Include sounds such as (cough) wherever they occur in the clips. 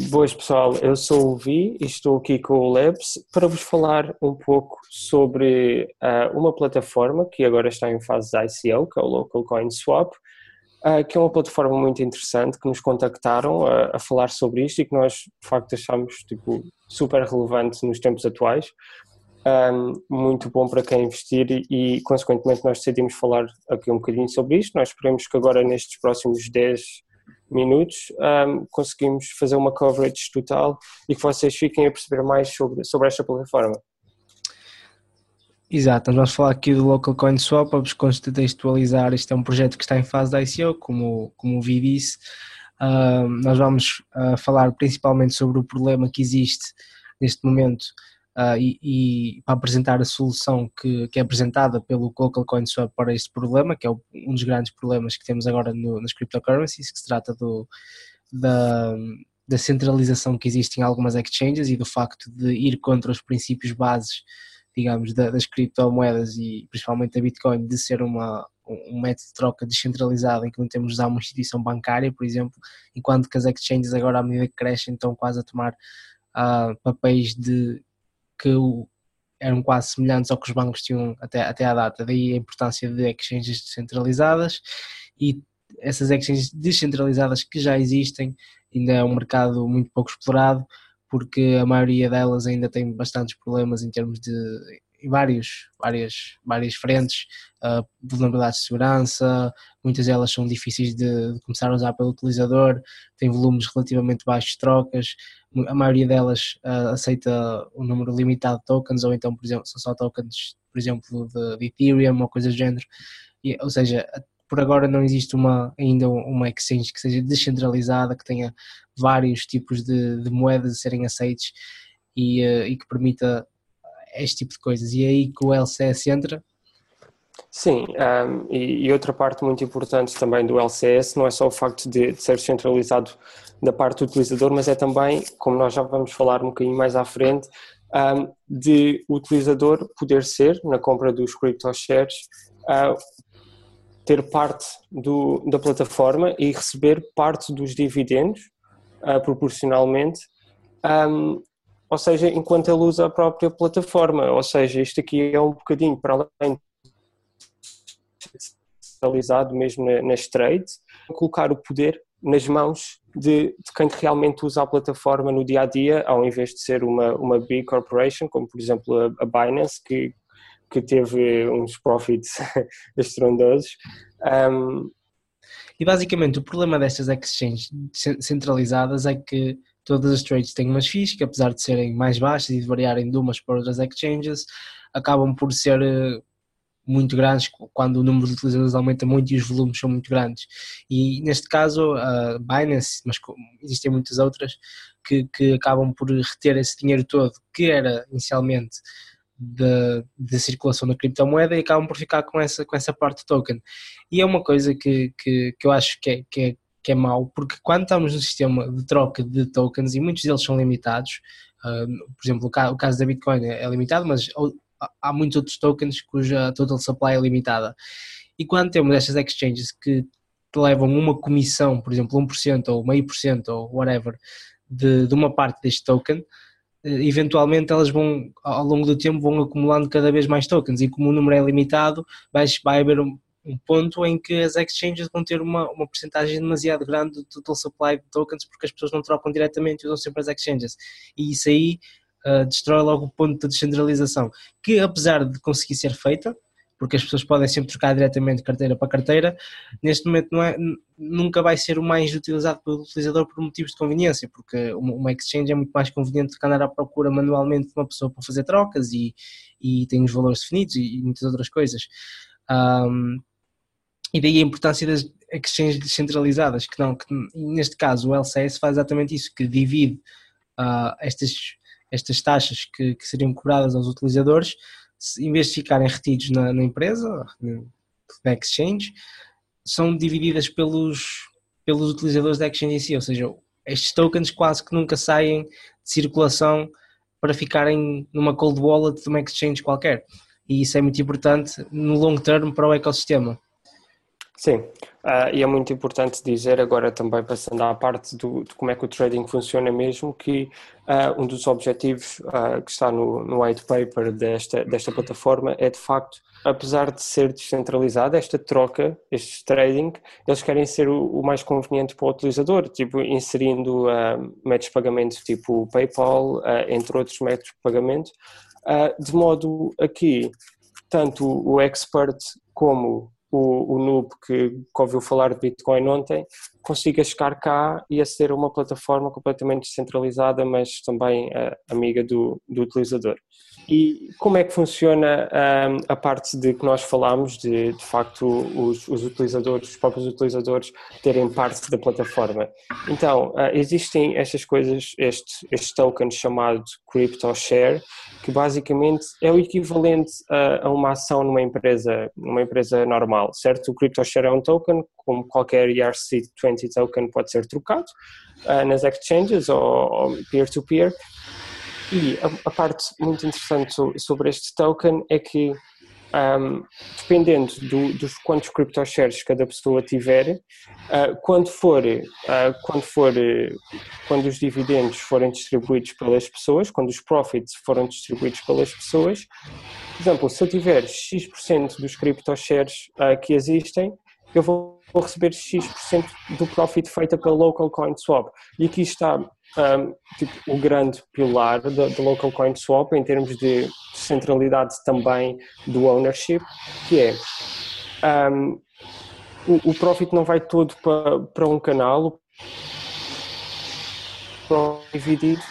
Boas pessoal, eu sou o Vi e estou aqui com o Labs para vos falar um pouco sobre uh, uma plataforma que agora está em fase de ICO, que é o Local Coin Swap, uh, que é uma plataforma muito interessante que nos contactaram a, a, falar sobre isto e que nós de facto achamos tipo, super relevante nos tempos atuais. Um, muito bom para quem investir e, consequentemente nós decidimos falar aqui um bocadinho sobre isto. Nós esperemos que agora nestes próximos 10 minutos um, conseguimos fazer uma coverage total e que vocês fiquem a perceber mais sobre, sobre esta plataforma. Exato, nós vamos falar aqui do Local Coin Swap, vos contextualizar, isto é um projeto que está em fase de ICO, como, como o Vi disse, uh, nós vamos uh, falar principalmente sobre o problema que existe neste momento uh, e, e, para apresentar a solução que, que, é apresentada pelo Local Coin Swap para este problema, que é um dos grandes problemas que temos agora no, nas cryptocurrencies, que se trata do, da, da centralização que existe em algumas exchanges e do facto de ir contra os princípios bases, digamos, da, das criptomoedas e principalmente da Bitcoin, de ser uma, um método de troca descentralizado em que não temos de usar uma instituição bancária, por exemplo, enquanto que as exchanges agora à medida que crescem estão quase a tomar uh, papéis de que eram quase semelhantes ao que os bancos tinham até, até à data. Daí a importância de exchanges descentralizadas e essas exchanges descentralizadas que já existem, ainda é um mercado muito pouco explorado, porque a maioria delas ainda tem bastantes problemas em termos de em vários, várias, várias frentes, uh, vulnerabilidades de segurança, muitas delas são difíceis de, de, começar a usar pelo utilizador, têm volumes relativamente baixos de trocas, a maioria delas uh, aceita um número limitado de tokens, ou então, por exemplo, são só tokens, por exemplo, de, de Ethereum ou coisas do género, e, ou seja, por agora não existe uma, ainda uma exchange que seja descentralizada, que tenha vários tipos de, de moedas a serem aceites e, uh, e que permita este tipo de coisas. E é aí que o LCS entra. Sim, um, e, e, outra parte muito importante também do LCS não é só o facto de, de, ser centralizado da parte do utilizador, mas é também, como nós já vamos falar um bocadinho mais à frente, um, de o utilizador poder ser, na compra dos crypto shares, uh, ter parte do, da plataforma e receber parte dos dividendos uh, proporcionalmente um, ou seja, enquanto ele usa a própria plataforma, ou seja, isto aqui é um bocadinho para além centralizado mesmo nas trades, colocar o poder nas mãos de, de, quem realmente usa a plataforma no dia a dia, ao invés de ser uma, uma big corporation, como por exemplo a, a Binance, que, que teve uns profits (laughs) estrondosos. Um, e basicamente o problema destas exchanges centralizadas é que todas as trades têm umas FIIs que apesar de serem mais baixas e de variarem de umas para outras exchanges, acabam por ser eh, muito grandes quando o número de utilizadores aumenta muito e os volumes são muito grandes. E neste caso, a Binance, mas existem muitas outras, que, que acabam por reter esse dinheiro todo que era inicialmente da circulação da criptomoeda e acabam por ficar com essa, com essa parte token. E é uma coisa que, que, que eu acho que é, que é que é mau, porque quando estamos no sistema de troca de tokens, e muitos deles são limitados, uh, por exemplo, o caso da Bitcoin é limitado, mas há muitos outros tokens cuja total supply é limitada. E quando temos estas exchanges que te levam uma comissão, por exemplo, 1% ou meio por cento ou whatever, de, de uma parte deste token, eh, eventualmente elas vão, ao longo do tempo, vão acumulando cada vez mais tokens e como o número é limitado, vai, vai haver um, um ponto em que as exchanges vão ter uma, uma porcentagem demasiado grande do total supply de tokens porque as pessoas não trocam diretamente e usam sempre as exchanges. E isso aí uh, destrói logo o ponto da descentralização, que apesar de conseguir ser feita, porque as pessoas podem sempre trocar diretamente carteira para carteira, neste momento não é, nunca vai ser o mais utilizado pelo utilizador por motivos de conveniência, porque uma exchange é muito mais conveniente do que andar à procura manualmente de uma pessoa para fazer trocas e, e tem os valores definidos e, e muitas outras coisas. Um, e daí a importância das exchanges descentralizadas, que não, que neste caso o LCS faz exatamente isso, que divide uh, estas, estas taxas que, que, seriam cobradas aos utilizadores, em vez de ficarem retidos na, na empresa, na exchange, são divididas pelos, pelos utilizadores da exchange em si, ou seja, estes tokens quase que nunca saem de circulação para ficarem numa cold wallet de uma exchange qualquer. E isso é muito importante no long term para o ecossistema. Sim, uh, e é muito importante dizer agora também, passando à parte do, de como é que o trading funciona mesmo, que uh, um dos objetivos uh, que está no, no white paper desta, desta plataforma é de facto, apesar de ser descentralizada, esta troca, este trading, eles querem ser o, o mais conveniente para o utilizador, tipo inserindo métodos de pagamento tipo PayPal, entre outros métodos de pagamento, de modo a que tanto o expert como o, o noob que, que ouviu falar de Bitcoin ontem consiga chegar cá e aceder a uma plataforma completamente descentralizada, mas também uh, amiga do, do utilizador. E como é que funciona um, a parte de que nós falámos, de, de facto os, os, utilizadores, os próprios utilizadores terem parte da plataforma? Então, uh, existem estas coisas, este, este token chamado Crypto Share, que basicamente é o equivalente a, a uma ação numa empresa, numa empresa normal, certo? O Crypto Share é um token, como qualquer ERC20 token pode ser trocado uh, nas exchanges ou peer-to-peer, -peer, e a, a, parte muito interessante sobre este token é que, um, dependendo do, dos quantos crypto shares cada pessoa tiver, uh, quando for, uh, quando for, uh, quando os dividendos forem distribuídos pelas pessoas, quando os profits forem distribuídos pelas pessoas, por exemplo, se eu tiver X% dos crypto shares que existem, eu vou receber X% do profit feita pela Local Coin Swap. E aqui está um, tipo, o grande pilar da Local Coin Swap em termos de centralidade também do ownership, que é um, o, o profit não vai todo para, para um canal, dividido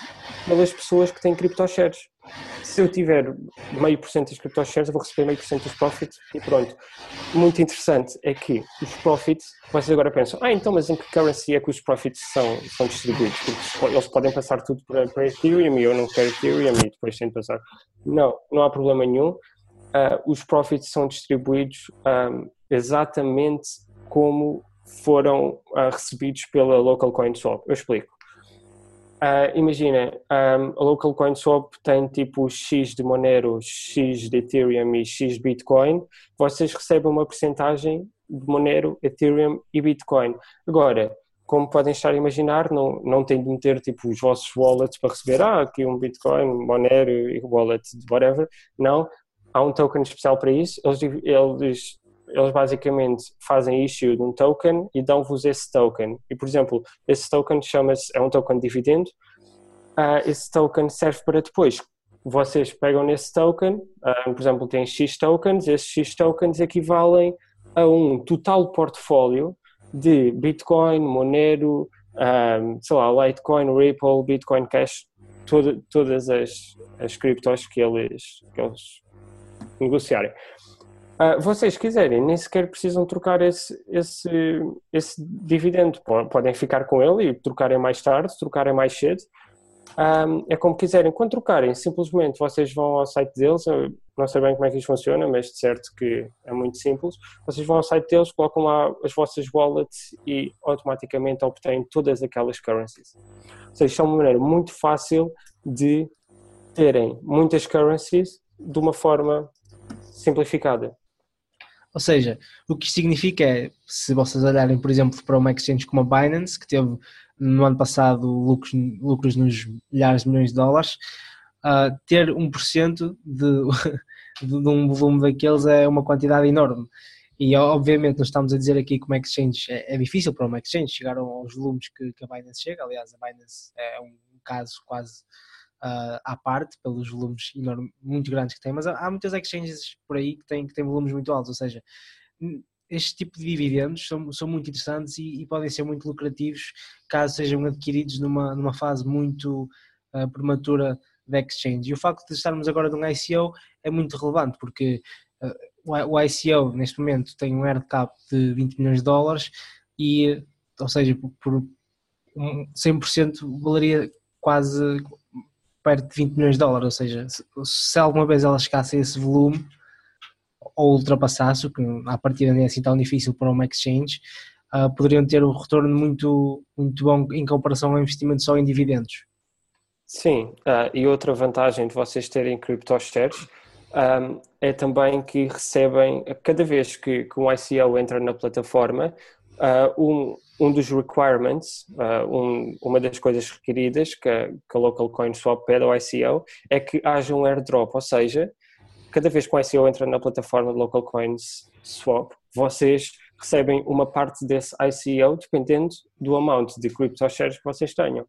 pelas pessoas que têm cripto shares se eu tiver meio por cento das cripto shares, eu vou receber meio por cento dos profits e pronto. Muito interessante é que os profits, vocês agora pensam, ah, então, mas em que currency é que os profits são, são distribuídos? Porque eles podem passar tudo para, para Ethereum e eu não quero Ethereum e depois tenho de passar. Não, não há problema nenhum. Uh, os profits são distribuídos um, exatamente como foram uh, recebidos pela Local Coin Swap. Eu explico. Uh, imagina, um, a Local Coin Swap tem tipo X de Monero, X de Ethereum e X de Bitcoin. Vocês recebem uma porcentagem de Monero, Ethereum e Bitcoin. Agora, como podem estar a imaginar, não, não têm de meter tipo os vossos wallets para receber, ah, aqui um Bitcoin, Monero e wallet, whatever. Não, há um token especial para isso. Eles, eles eles basicamente fazem issue de um token e dão-vos esse token. E, por exemplo, esse token chama-se, é um token dividendo, uh, esse token serve para depois, vocês pegam nesse token, uh, por exemplo, tem X tokens, esses X tokens equivalem a um total portfólio de Bitcoin, Monero, um, ah, sei lá, Litecoin, Ripple, Bitcoin Cash, toda, todas as, as criptos que eles, que eles negociarem. Uh, vocês quiserem, nem sequer precisam trocar esse, esse, esse dividendo. Podem ficar com ele e trocarem mais tarde, trocarem mais cedo. Um, é como quiserem. Quando trocarem, simplesmente vocês vão ao site deles. não sei bem como é que isso funciona, mas de certo que é muito simples. Vocês vão ao site deles, colocam lá as vossas wallets e automaticamente obtêm todas aquelas currencies. Ou seja, isto é uma maneira muito fácil de terem muitas currencies de uma forma simplificada. Ou seja, o que isto significa é, se vocês olharem, por exemplo, para uma exchange como a Binance, que teve no ano passado lucros, lucros nos milhares de milhões de dólares, uh, ter 1% (laughs) de, de, um volume daqueles é uma quantidade enorme. E obviamente nós estamos a dizer aqui como exchange é, é difícil para uma exchange chegar aos volumes que, que, a Binance chega. Aliás, a Binance é um caso quase uh, à parte, pelos volumes enorme, muito grandes que tem, mas há, há, muitas exchanges por aí que têm, que têm volumes muito altos, ou seja, este tipo de dividendos são, são muito interessantes e, e, podem ser muito lucrativos caso sejam adquiridos numa, numa fase muito uh, prematura da exchange. E o facto de estarmos agora num ICO é muito relevante porque uh, o ICO neste momento tem um hard cap de 20 milhões de dólares e, ou seja, por, por 100% valeria quase perto de 20 milhões de dólares, ou seja, se, alguma vez ela chegasse a esse volume ou ultrapassasse, o que a partida nem é assim tão difícil para uma exchange, uh, poderiam ter um retorno muito, muito bom em comparação ao investimento só em dividendos. Sim, uh, e outra vantagem de vocês terem crypto shares um, é também que recebem, cada vez que, que um ICO entra na plataforma, uh, um, um dos requirements, uh, um, uma das coisas requeridas que a, que a Local Coin Swap pede ao ICO é que haja um airdrop, ou seja, cada vez que o ICO entra na plataforma de Local Coins Swap, vocês recebem uma parte desse ICO dependendo do amount de crypto shares que vocês tenham.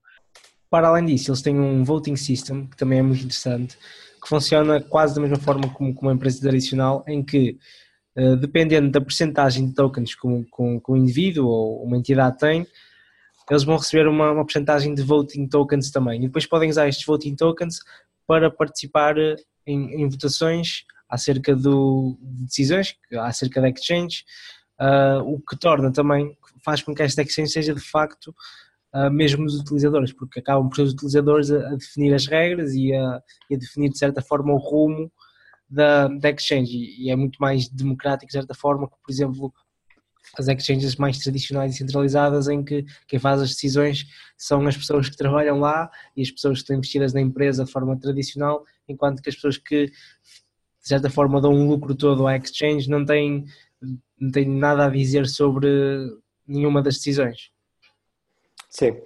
Para além disso, eles têm um voting system que também é muito interessante, que funciona quase da mesma forma como, como uma empresa tradicional, em que uh, dependendo da percentagem de tokens que um, um indivíduo ou uma entidade tem, eles vão receber uma, uma percentagem de voting tokens também. E depois podem usar estes voting tokens para participar eh, em, em votações acerca do, de decisões, acerca da exchange, uh, o que torna também, faz com que esta exchange seja de facto uh, mesmo dos utilizadores, porque acabam por ser os utilizadores a, a definir as regras e a, e a, definir de certa forma o rumo da, da exchange e, é muito mais democrático de certa forma que, por exemplo, as exchanges mais tradicionais e centralizadas em que quem faz as decisões são as pessoas que trabalham lá e as pessoas que estão investidas na empresa de forma tradicional, enquanto que as pessoas que de certa forma dão um lucro todo à exchange não têm, não têm nada a dizer sobre nenhuma das decisões. Sim.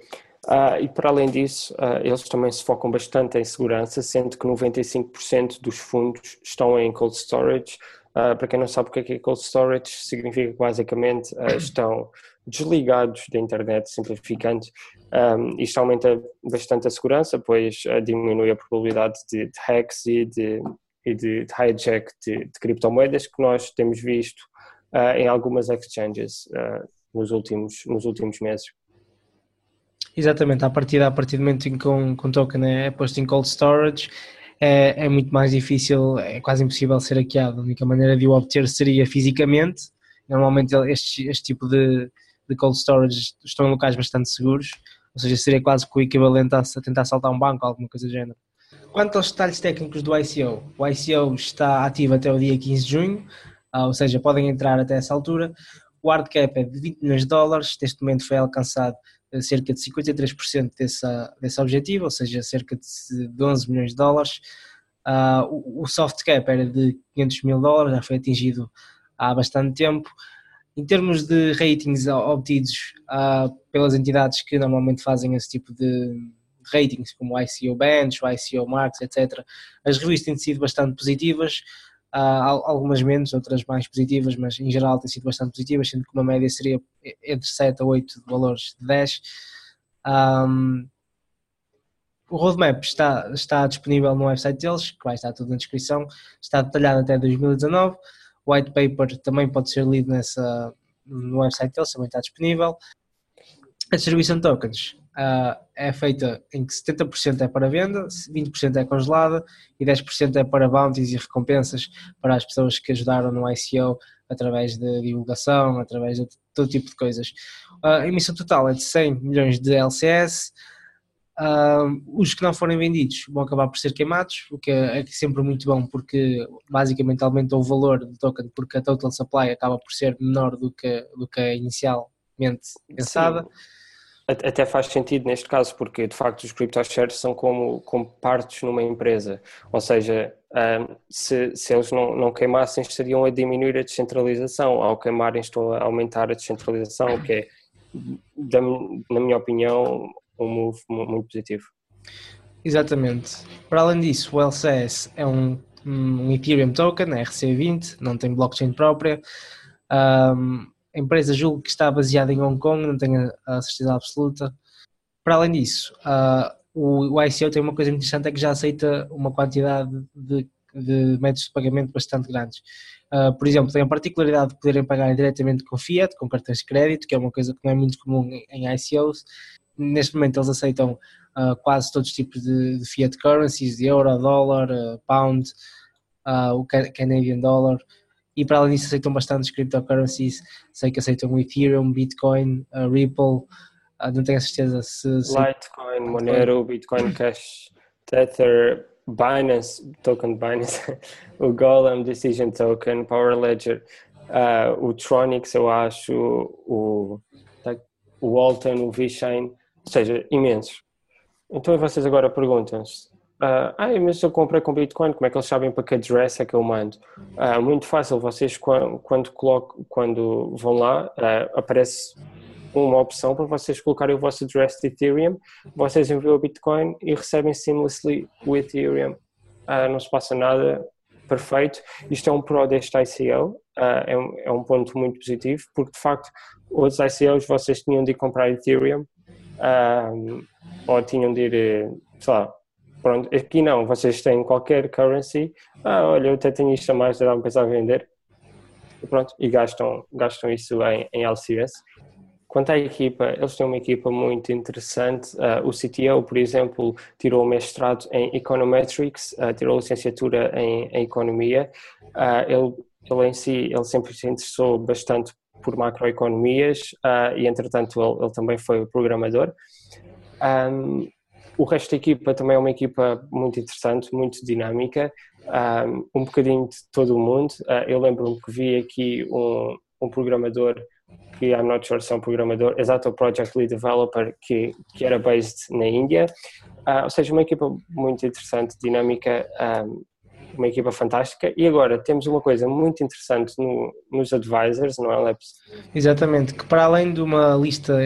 Uh, e para além disso, uh, eles também se focam bastante em segurança, sendo que 95% dos fundos estão em cold storage. Uh, para quem não sabe o que é, que é cold storage, significa que basicamente estão desligados da internet, simplificando. Um, isto aumenta bastante a segurança, pois diminui a probabilidade de, de hacks e de, e de, de hijack de, de, criptomoedas que nós temos visto em algumas exchanges nos, últimos, nos últimos meses. Exatamente, a partir, a partir do momento em que um, um token é posto em cold storage, é, é, muito mais difícil, é quase impossível ser hackeado. A única maneira de o obter seria fisicamente. Normalmente este, este tipo de, de cold storage estão em locais bastante seguros, ou seja, seria quase o equivalente a, a tentar saltar um banco, alguma coisa do género. Quanto aos detalhes técnicos do ICO, o ICO está ativo até o dia 15 de junho, ah, ou seja, podem entrar até essa altura. O hard cap é de 20 milhões de dólares, neste momento foi alcançado cerca de 53% desse, desse objetivo, ou seja, cerca de 11 milhões de dólares. Uh, o soft cap era de 500 mil dólares, já foi atingido há bastante tempo. Em termos de ratings obtidos uh, pelas entidades que normalmente fazem esse tipo de ratings, como o ICO Bench, o ICO Marks, etc., as reviews têm sido bastante positivas. Uh, algumas menos, outras mais positivas, mas em geral têm sido bastante positivas, sendo que uma média seria entre 7 a 8 valores de 10. Um, o roadmap está, está disponível no website deles, que vai estar tudo na descrição, está detalhado até 2019. O white paper também pode ser lido nessa, no website deles, também está disponível. A distribuição de tokens uh, é feita em que 70% é para venda, 20% é congelada e 10% é para bounties e recompensas para as pessoas que ajudaram no ICO através de divulgação, através de todo tipo de coisas. a emissão total é de 100 milhões de LCS. Uh, os que não forem vendidos vão acabar por ser queimados, o que é, sempre muito bom porque basicamente aumenta o valor do token porque a total supply acaba por ser menor do que, do que inicialmente pensada. Sim. Até faz sentido neste caso, porque de facto os crypto shares são como, como partes numa empresa, ou seja, um, se, se eles não, não queimassem, estariam a diminuir a descentralização, ao queimarem, estão a aumentar a descentralização, o que é, da, na minha opinião, um move muito positivo. Exatamente. Para além disso, o LCS é um, um Ethereum token, RC20, não tem blockchain própria. Um, a empresa julgo que está baseada em Hong Kong, não tenho a certeza absoluta. Para além disso, uh, o, o ICO tem uma coisa muito interessante, é que já aceita uma quantidade de, de métodos de pagamento bastante grandes. Uh, por exemplo, tem a particularidade de poderem pagar diretamente com Fiat, com cartões de crédito, que é uma coisa que não é muito comum em, ICOs. Neste momento eles aceitam uh, quase todos os tipos de, de, Fiat currencies, de euro, dólar, Pound, o Canadian Dollar, e para além disso aceitam bastantes cryptocurrencies, sei que aceitam Ethereum, Bitcoin, uh, Ripple, uh, não tenho a certeza se... Litecoin, Monero, Bitcoin Cash, Tether, Binance, token Binance, (laughs) o Golem Decision Token, Power Ledger, uh, o Tronix eu acho, o, o Walton, o VeChain, ou seja, imensos. Então vocês agora perguntam-se, Uh, ah, mas eu comprei com Bitcoin, como é que eles sabem para que address é que eu mando? Uh, muito fácil, vocês quando, quando, quando vão lá, uh, aparece uma opção para vocês colocarem o vosso address de Ethereum, vocês enviam o Bitcoin e recebem seamlessly o Ethereum. não se passa nada, perfeito. Isto é um pro deste ICO, é, um, é um ponto muito positivo, porque de facto outros ICOs vocês tinham de ir comprar Ethereum ou tinham de ir, sei lá, pronto, aqui não, vocês têm qualquer currency, ah, olha, eu até tenho isto a mais, dá-me pensar vender, e pronto, e gastam, gastam isso em, em LCS. Quanto à equipa, eles têm uma equipa muito interessante. Uh, o CTO, por exemplo, tirou o mestrado em Econometrics, uh, tirou licenciatura em, em Economia. Uh, ele, ele em si, ele sempre se interessou bastante por macroeconomias e, entretanto, ele, ele, também foi programador. Um, o resto da equipa também é uma equipa muito interessante, muito dinâmica, um, um bocadinho de todo o mundo. eu lembro-me que vi aqui um, um programador que I'm not sure se é um programador, exato, o Project Lead Developer, que, que era based na Índia. Uh, ou seja, uma equipa muito interessante, dinâmica, um, uma equipa fantástica. E agora temos uma coisa muito interessante no, nos advisors, não é? Exatamente, que para além de uma lista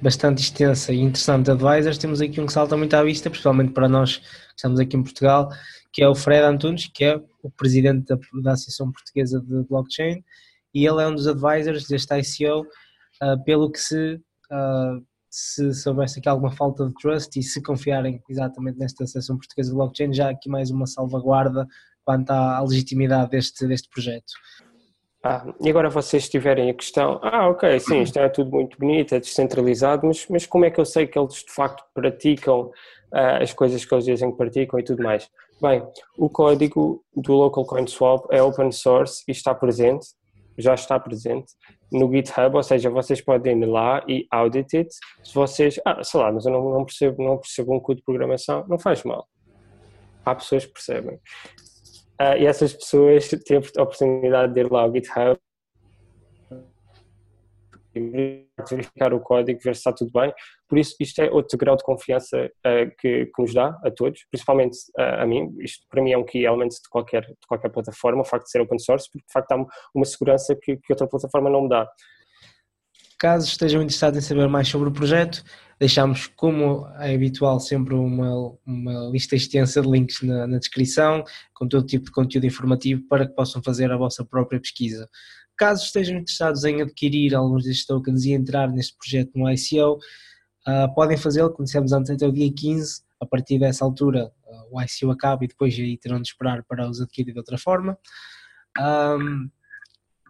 bastante extensa e interessante de advisors, temos aqui um que salta muito à vista, principalmente para nós que estamos aqui em Portugal, que é o Fred Antunes, que é o presidente da, da Associação Portuguesa de Blockchain e ele é um dos advisors deste ICO, uh, ah, pelo que se, uh, se, se houvesse aqui alguma falta de trust e se confiarem exatamente nesta Associação Portuguesa de Blockchain, já aqui mais uma salvaguarda quanto à legitimidade deste, deste projeto. Ah, e agora vocês tiverem a questão, ah, ok, sim, (clears throat) isto é tudo muito bonito, é descentralizado, mas, mas como é que eu sei que eles de facto praticam uh, as coisas que eles dizem que praticam e tudo mais? Bem, o código do Local Coin Swap é open source e está presente, já está presente no GitHub, ou seja, vocês podem ir lá e audit it. Se vocês, ah, sei lá, mas eu não, não percebo, não percebo um código de programação, não faz mal. Há pessoas que percebem. Uh, e essas pessoas têm a oportunidade de ir lá ao GitHub verificar o código, ver se está tudo bem. Por isso, isto é outro grau de confiança uh, que, que, nos dá a todos, principalmente uh, a mim. Isto para mim é um key element de qualquer, de qualquer plataforma, o facto de ser open source, porque de facto há uma segurança que, que outra plataforma não me dá. Caso estejam interessados em saber mais sobre o projeto, deixamos, como é habitual, sempre uma, uma lista extensa de links na, na descrição, com todo tipo de conteúdo informativo para que possam fazer a vossa própria pesquisa. Caso estejam interessados em adquirir alguns destes tokens e entrar neste projeto no ICO, uh, ah, podem fazê-lo, como dissemos antes, até o dia 15. A partir dessa altura, uh, o ICO acaba e depois aí terão de esperar para os adquirir de outra forma. Um,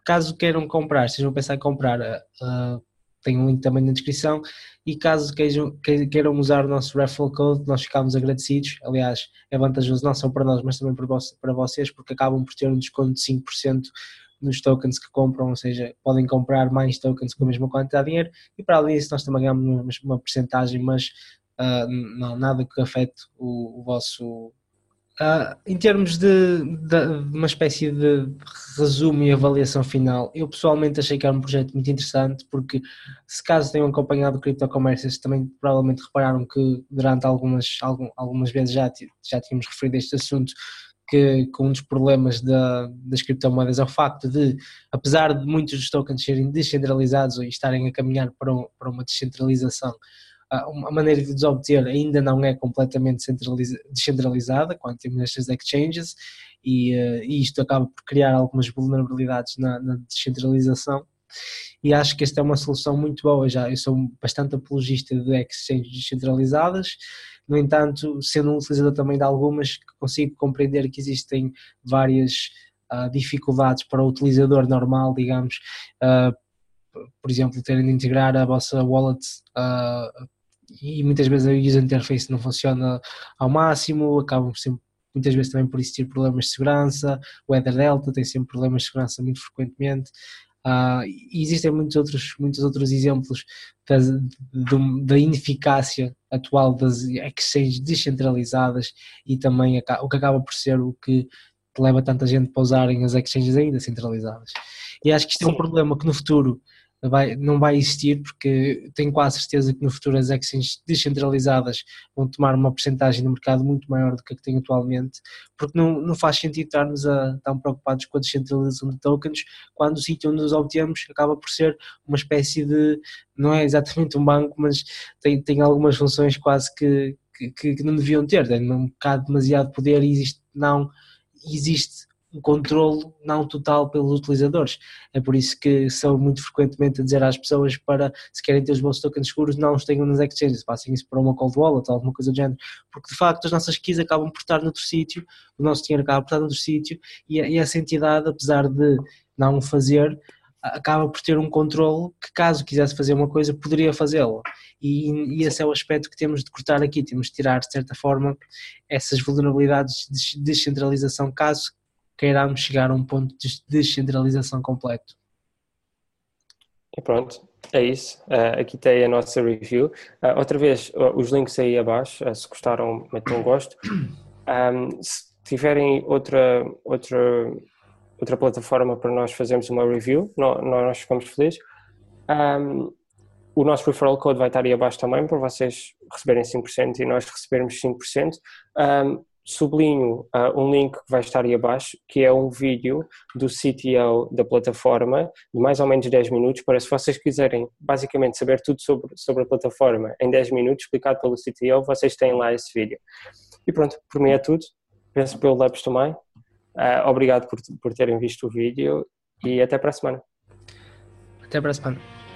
caso queiram comprar, estejam a pensar em comprar, uh, tem um link também na descrição. E caso queiram, queiram usar o nosso referral code, nós ficamos agradecidos. Aliás, é vantajoso não só para nós, mas também para vocês, porque acabam por ter um desconto de 5% nos tokens que compram, ou seja, podem comprar mais tokens com a mesma quantidade de dinheiro e para além disso nós também ganhamos uma porcentagem, mas uh, não, nada que afete o, o vosso... Uh, em termos de, de, uma espécie de resumo e avaliação final, eu pessoalmente achei que era um projeto muito interessante porque se caso tenham acompanhado Commerce, também provavelmente repararam que durante algumas, algum, algumas vezes já, já tínhamos referido este assunto, que, que um dos problemas da, das criptomoedas é o facto de, apesar de muitos dos tokens serem descentralizados e estarem a caminhar para, um, para uma descentralização, a maneira de os obter ainda não é completamente descentralizada quando temos estas exchanges e, uh, e, isto acaba por criar algumas vulnerabilidades na, na, descentralização. E acho que esta é uma solução muito boa. Já, eu sou bastante apologista de exchanges descentralizadas. No entanto, sendo um utilizador também de algumas, consigo compreender que existem várias uh, dificuldades para o utilizador normal, digamos, uh, por exemplo, terem de integrar a vossa wallet uh, e muitas vezes a user interface não funciona ao máximo, acabam sempre muitas vezes também por existir problemas de segurança, o Ether Delta tem sempre problemas de segurança muito frequentemente, Uh, e existem muitos outros, muitos outros exemplos da, da ineficácia atual das exchanges descentralizadas e também o que acaba por ser o que leva tanta gente para usarem as exchanges ainda centralizadas. E acho que isto é um problema que no futuro vai, não vai existir, porque tenho quase certeza que no futuro as exchanges descentralizadas vão tomar uma porcentagem do mercado muito maior do que a que tem atualmente, porque não, não faz sentido estarmos a, tão preocupados com a descentralização de tokens, quando o sítio onde os obtemos acaba por ser uma espécie de, não é exatamente um banco, mas tem, tem algumas funções quase que, que, que não deviam ter, tem um bocado demasiado poder e existe, não existe um controle não total pelos utilizadores. É por isso que sou muito frequentemente a dizer às pessoas para, se querem ter os vossos tokens seguros, não os tenham nas exchanges, passem isso para uma cold wallet ou alguma coisa do género, porque de facto as nossas keys acabam por estar noutro sítio, o nosso dinheiro acaba por estar noutro sítio e, e essa entidade, apesar de não o fazer, acaba por ter um controle que caso quisesse fazer uma coisa poderia fazê-lo e, e, esse é o aspecto que temos de cortar aqui, temos de tirar de certa forma essas vulnerabilidades de descentralização caso queiramos chegar a um ponto de descentralização completo. E pronto, é isso. Uh, aqui tem a nossa review. Uh, outra vez, uh, os links aí abaixo, se gostaram, metam um gosto. Um, (coughs) se tiverem outra, outra, outra plataforma para nós fazermos uma review, nós, nós ficamos felizes. Um, o nosso referral code vai estar aí abaixo também para vocês receberem 5% e nós recebermos 5%. Um, sublinho uh, um link que vai estar aí abaixo, que é um vídeo do CTO da plataforma, de mais ou menos 10 minutos, para se vocês quiserem basicamente saber tudo sobre, sobre a plataforma em 10 minutos, explicado pelo CTO, vocês têm lá esse vídeo. E pronto, por mim é tudo. Penso pelo Labs também. Uh, obrigado por, por terem visto o vídeo e até para a semana. Até para a semana.